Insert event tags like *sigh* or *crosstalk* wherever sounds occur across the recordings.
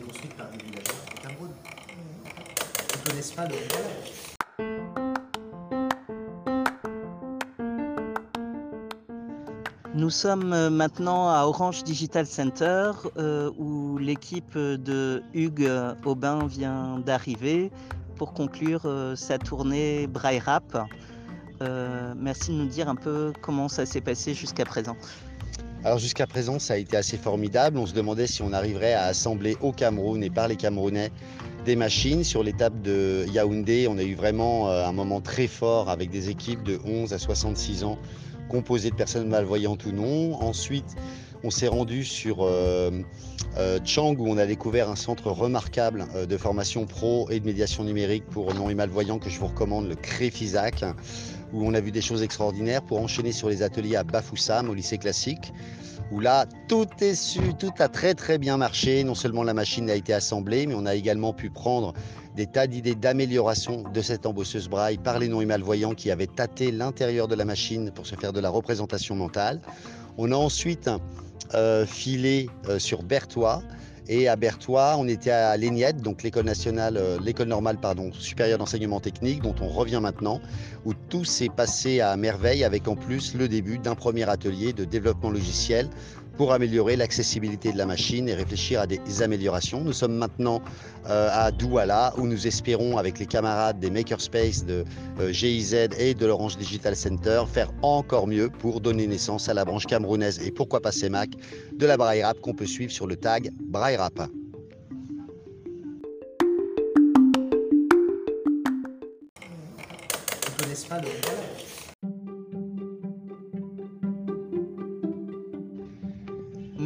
Construite par des villageois Cameroun. Ne. Nous sommes euh, maintenant à Orange Digital Center euh, où l'équipe de Hugues Aubin vient d'arriver pour conclure euh, sa tournée Braille Rap. Merci de nous dire un peu comment ça s'est passé jusqu'à présent. Alors jusqu'à présent, ça a été assez formidable. On se demandait si on arriverait à assembler au Cameroun et par les Camerounais des machines. Sur l'étape de Yaoundé, on a eu vraiment euh, un moment très fort avec des équipes de 11 à 66 ans composées de personnes malvoyantes ou non. Ensuite, on s'est rendu sur euh, euh, Chang où on a découvert un centre remarquable de formation pro et de médiation numérique pour non et malvoyants que je vous recommande, le CREFISAC, où on a vu des choses extraordinaires pour enchaîner sur les ateliers à Bafoussam au lycée classique où là, tout est su, tout a très très bien marché. Non seulement la machine a été assemblée, mais on a également pu prendre des tas d'idées d'amélioration de cette embosseuse braille par les non malvoyants qui avaient tâté l'intérieur de la machine pour se faire de la représentation mentale. On a ensuite euh, filé euh, sur Berthois. Et à Berthois, on était à l'ENIED, donc l'école nationale, euh, l'école normale supérieure d'enseignement technique, dont on revient maintenant, où tout s'est passé à merveille, avec en plus le début d'un premier atelier de développement logiciel pour améliorer l'accessibilité de la machine et réfléchir à des améliorations. Nous sommes maintenant euh, à Douala, où nous espérons, avec les camarades des Makerspace de euh, GIZ et de l'Orange Digital Center, faire encore mieux pour donner naissance à la branche camerounaise et pourquoi pas CEMAC de la Braille Rap qu'on peut suivre sur le tag Braille Rap. Ils connaissent pas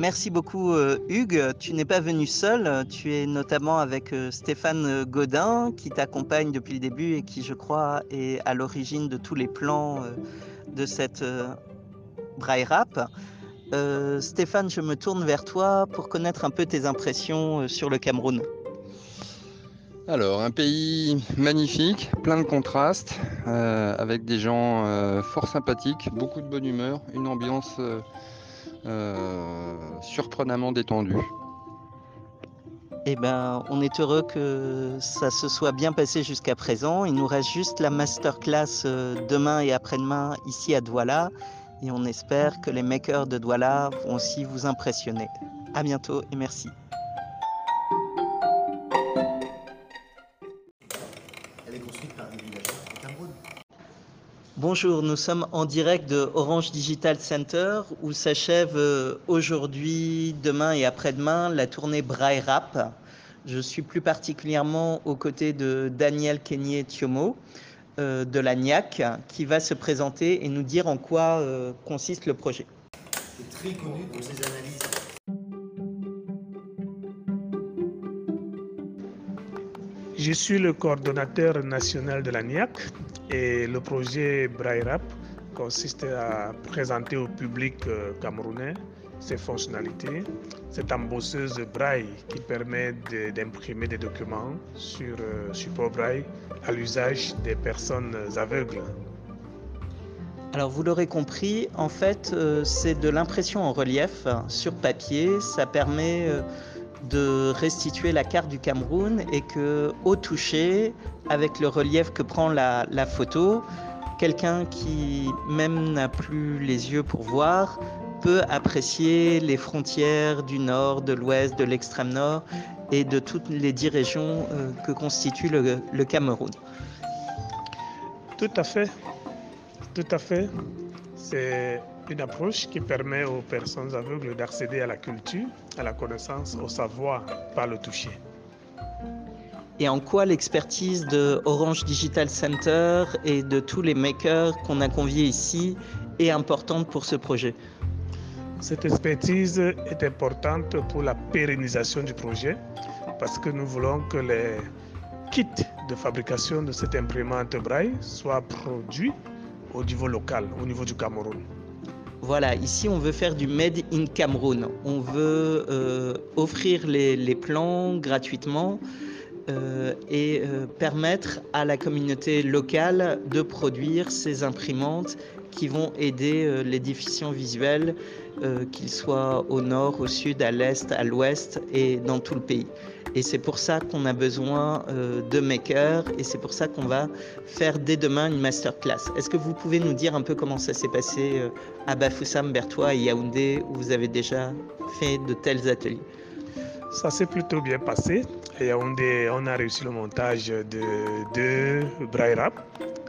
Merci beaucoup euh, Hugues. Tu n'es pas venu seul, tu es notamment avec euh, Stéphane Godin qui t'accompagne depuis le début et qui je crois est à l'origine de tous les plans euh, de cette euh, braille rap. Euh, Stéphane, je me tourne vers toi pour connaître un peu tes impressions euh, sur le Cameroun. Alors, un pays magnifique, plein de contrastes, euh, avec des gens euh, fort sympathiques, beaucoup de bonne humeur, une ambiance euh, euh, surprenamment détendue. Eh ben, on est heureux que ça se soit bien passé jusqu'à présent. Il nous reste juste la masterclass euh, demain et après-demain ici à Douala. Et on espère que les makers de Douala vont aussi vous impressionner. À bientôt et merci. Bonjour, nous sommes en direct de Orange Digital Center où s'achève euh, aujourd'hui, demain et après-demain la tournée Braille Rap. Je suis plus particulièrement aux côtés de Daniel Kenyé Thiomo euh, de la NIAC qui va se présenter et nous dire en quoi euh, consiste le projet. est très connu pour ses analyses. Je suis le coordonnateur national de la NIAC et le projet Braille Rap consiste à présenter au public euh, camerounais ses fonctionnalités. Cette embosseuse braille qui permet d'imprimer des documents sur euh, support braille à l'usage des personnes aveugles. Alors vous l'aurez compris, en fait euh, c'est de l'impression en relief sur papier. Ça permet de restituer la carte du Cameroun et que au toucher, avec le relief que prend la, photo, quelqu'un qui même n'a plus les yeux pour voir peut apprécier les frontières du nord, de l'ouest, de l'extrême nord et de toutes les dix régions euh, que constitue le, le Cameroun. Tout à fait, tout à fait. C'est une approche qui permet aux personnes aveugles d'accéder à la culture, à la connaissance, au savoir par le toucher. Et en quoi l'expertise de Orange Digital Center et de tous les makers qu'on a conviés ici est importante pour ce projet? Cette expertise est importante pour la pérennisation du projet parce que nous voulons que les kits de fabrication de cette imprimante braille soient produits au niveau local, au niveau du Cameroun. Voilà, ici on veut faire du Made in Cameroun. On veut euh, offrir les, plans gratuitement euh, et euh, permettre à la communauté locale de produire ces imprimantes qui vont aider les déficients visuels, euh, qu'ils soient au nord, au sud, à l'est, à l'ouest et dans tout le pays. Et c'est pour ça qu'on a besoin euh, de makers et c'est pour ça qu'on va faire dès demain une masterclass. Est-ce que vous pouvez nous dire un peu comment ça s'est passé euh, à Bafoussam, Bertois et Yaoundé où vous avez déjà fait de tels ateliers? Ça s'est plutôt bien passé. À Yaoundé, on a réussi le montage de deux braille rap.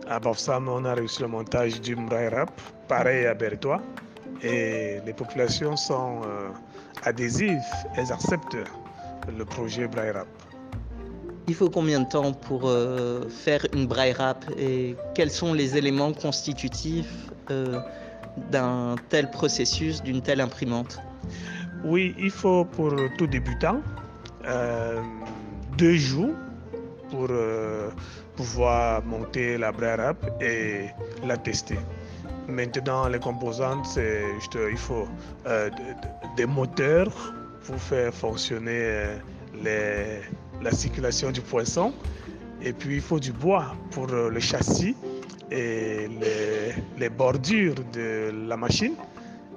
À Bafoussam, on a réussi le montage d'une braille rap. Pareil à Bertois. Et les populations sont euh, adhésives, elles acceptent le projet braille rap. Il faut combien de temps pour euh, faire une braille rap et quels sont les éléments constitutifs euh, d'un tel processus, d'une telle imprimante? Oui, il faut pour tout débutant deux jours pour pouvoir monter la braille rap et la tester. Maintenant, les composantes, c'est juste, il faut euh, de- de- des moteurs pour faire fonctionner euh, la circulation du poisson. Et puis, il faut du bois pour euh, le châssis et les, bordures de la machine.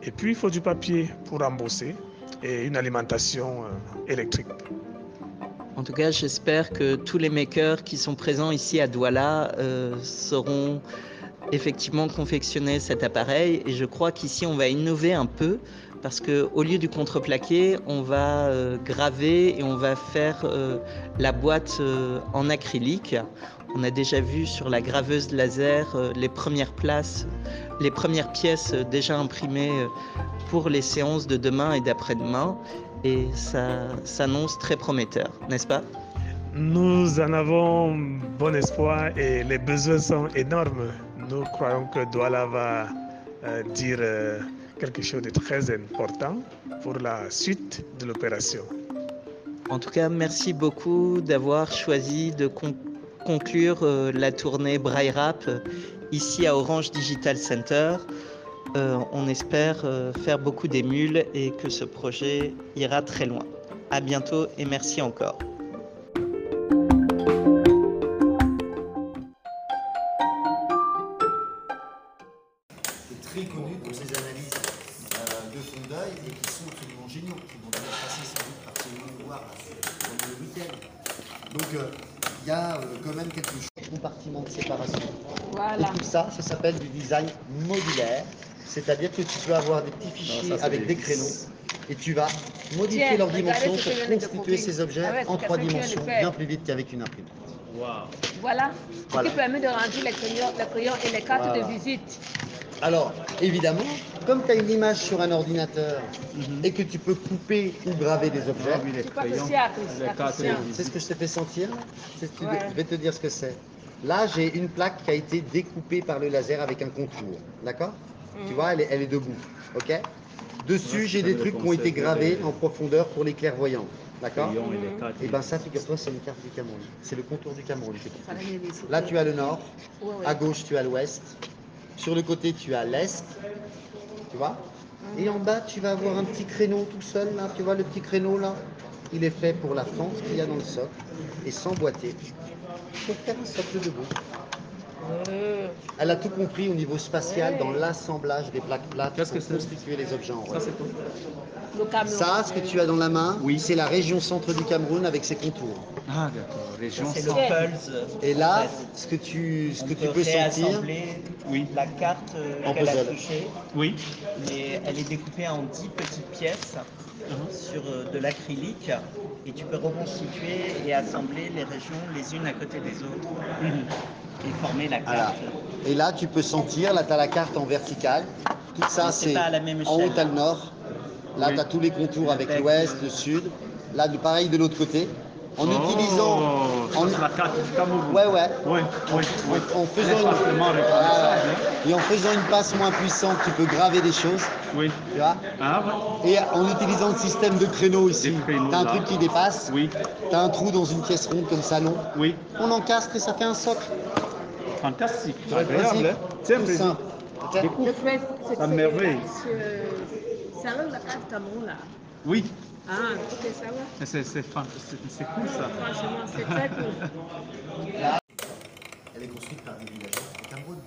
Et puis, il faut du papier pour embosser et une alimentation euh, électrique. En tout cas, j'espère que tous les makers qui sont présents ici à Douala euh, sauront effectivement confectionner cet appareil. Et je crois qu'ici, on va innover un peu parce que au lieu du contreplaqué, on va euh, graver et on va faire euh, la boîte euh, en acrylique. On a déjà vu sur la graveuse laser les premières places, les premières pièces déjà imprimées pour les séances de demain et d'après-demain et ça s'annonce très prometteur, n'est-ce pas? Nous en avons bon espoir et les besoins sont énormes. Nous croyons que Douala va euh, dire euh, quelque chose de très important pour la suite de l'opération. En tout cas, merci beaucoup d'avoir choisi de con- conclure euh, la tournée Braille Rap ici à Orange Digital Center. On espère faire beaucoup d'émules et que ce projet ira très loin. À bientôt et merci encore. Ses analyses euh, de fond d'œil et qui sont absolument géniaux, qui vont d'ailleurs passer sans doute par ce voir le week-end. Donc euh, il y a euh, quand même quelque chose. Compartiment de séparation. Voilà. Et tout ça, ça s'appelle du design modulaire. C'est-à-dire que tu peux avoir des petits fichiers avec des créneaux et tu vas modifier Tiens, leurs regardez dimensions pour constituer ces objets Ah ouais, en trois dimensions bien plus vite qu'avec une imprimante. Voilà. Voilà. Ce qui permet de remplir les crayons, les crayons et les cartes Voilà. de visite. Alors, évidemment, comme tu as une image sur un ordinateur et que tu peux couper ou graver des objets, c'est ce que je t'ai fait sentir C'est ce que- Ouais. Je vais te dire ce que c'est. Là, j'ai une plaque qui a été découpée par le laser avec un contour. D'accord? Tu vois, elle est, elle est debout. OK? Dessus, j'ai des trucs qui ont été gravés en profondeur pour les clairvoyants. D'accord? Et bien ça, figure-toi, c'est une carte du Cameroun. C'est le contour du Cameroun. Là, tu as le nord. À gauche, tu as l'ouest. Sur le côté, tu as l'est. Tu vois Et en bas, tu vas avoir un petit créneau tout seul, là. Tu vois le petit créneau, là Il est fait pour la fente qu'il y a dans le socle et s'emboîter pour faire un socle debout. Elle a tout compris au niveau spatial dans l'assemblage des plaques plates pour constituer les objets en relief. le Cameroun. Ça, ce que tu as dans la main, c'est la région centre du Cameroun avec ses contours. Ah d'accord, région centre. Pulse. Et là, ce que tu, ce que tu peux sentir, oui. la carte euh, En qu'elle a touchée. Oui. Elle est découpée en 10 petites pièces sur euh, de l'acrylique et tu peux reconstituer et assembler les régions les unes à côté des autres et former la Voilà. carte. Et là, tu peux sentir, là, tu as la carte en verticale. Tout ça, c'est en haut, tu as le nord. Là, tu as tous les contours avec l'ouest, le sud. Là, pareil de l'autre côté. En utilisant. Oh, en- c'est la carte. Ouais, ouais. Oui, oui, oui. En faisant, une... hein. Et en faisant une passe moins puissante, tu peux graver des choses. Oui. Tu vois Ah ouais. Et en utilisant le système de créneaux ici, Des créneaux, tu as un là. truc qui dépasse. Oui, Tu as un trou dans une pièce ronde comme ça, long. oui. On encastre et ça fait un socle. Fantastique. Le Agréable. hein. C'est- À c'est- merveille. c'est- C'est avec la carte Cameroun là. Oui, Ah, ok, ça va. c'est c'est c'est- c'est cool ça. Franchement, c'est très cool. *laughs* Elle est construite par des villageois au Cameroun.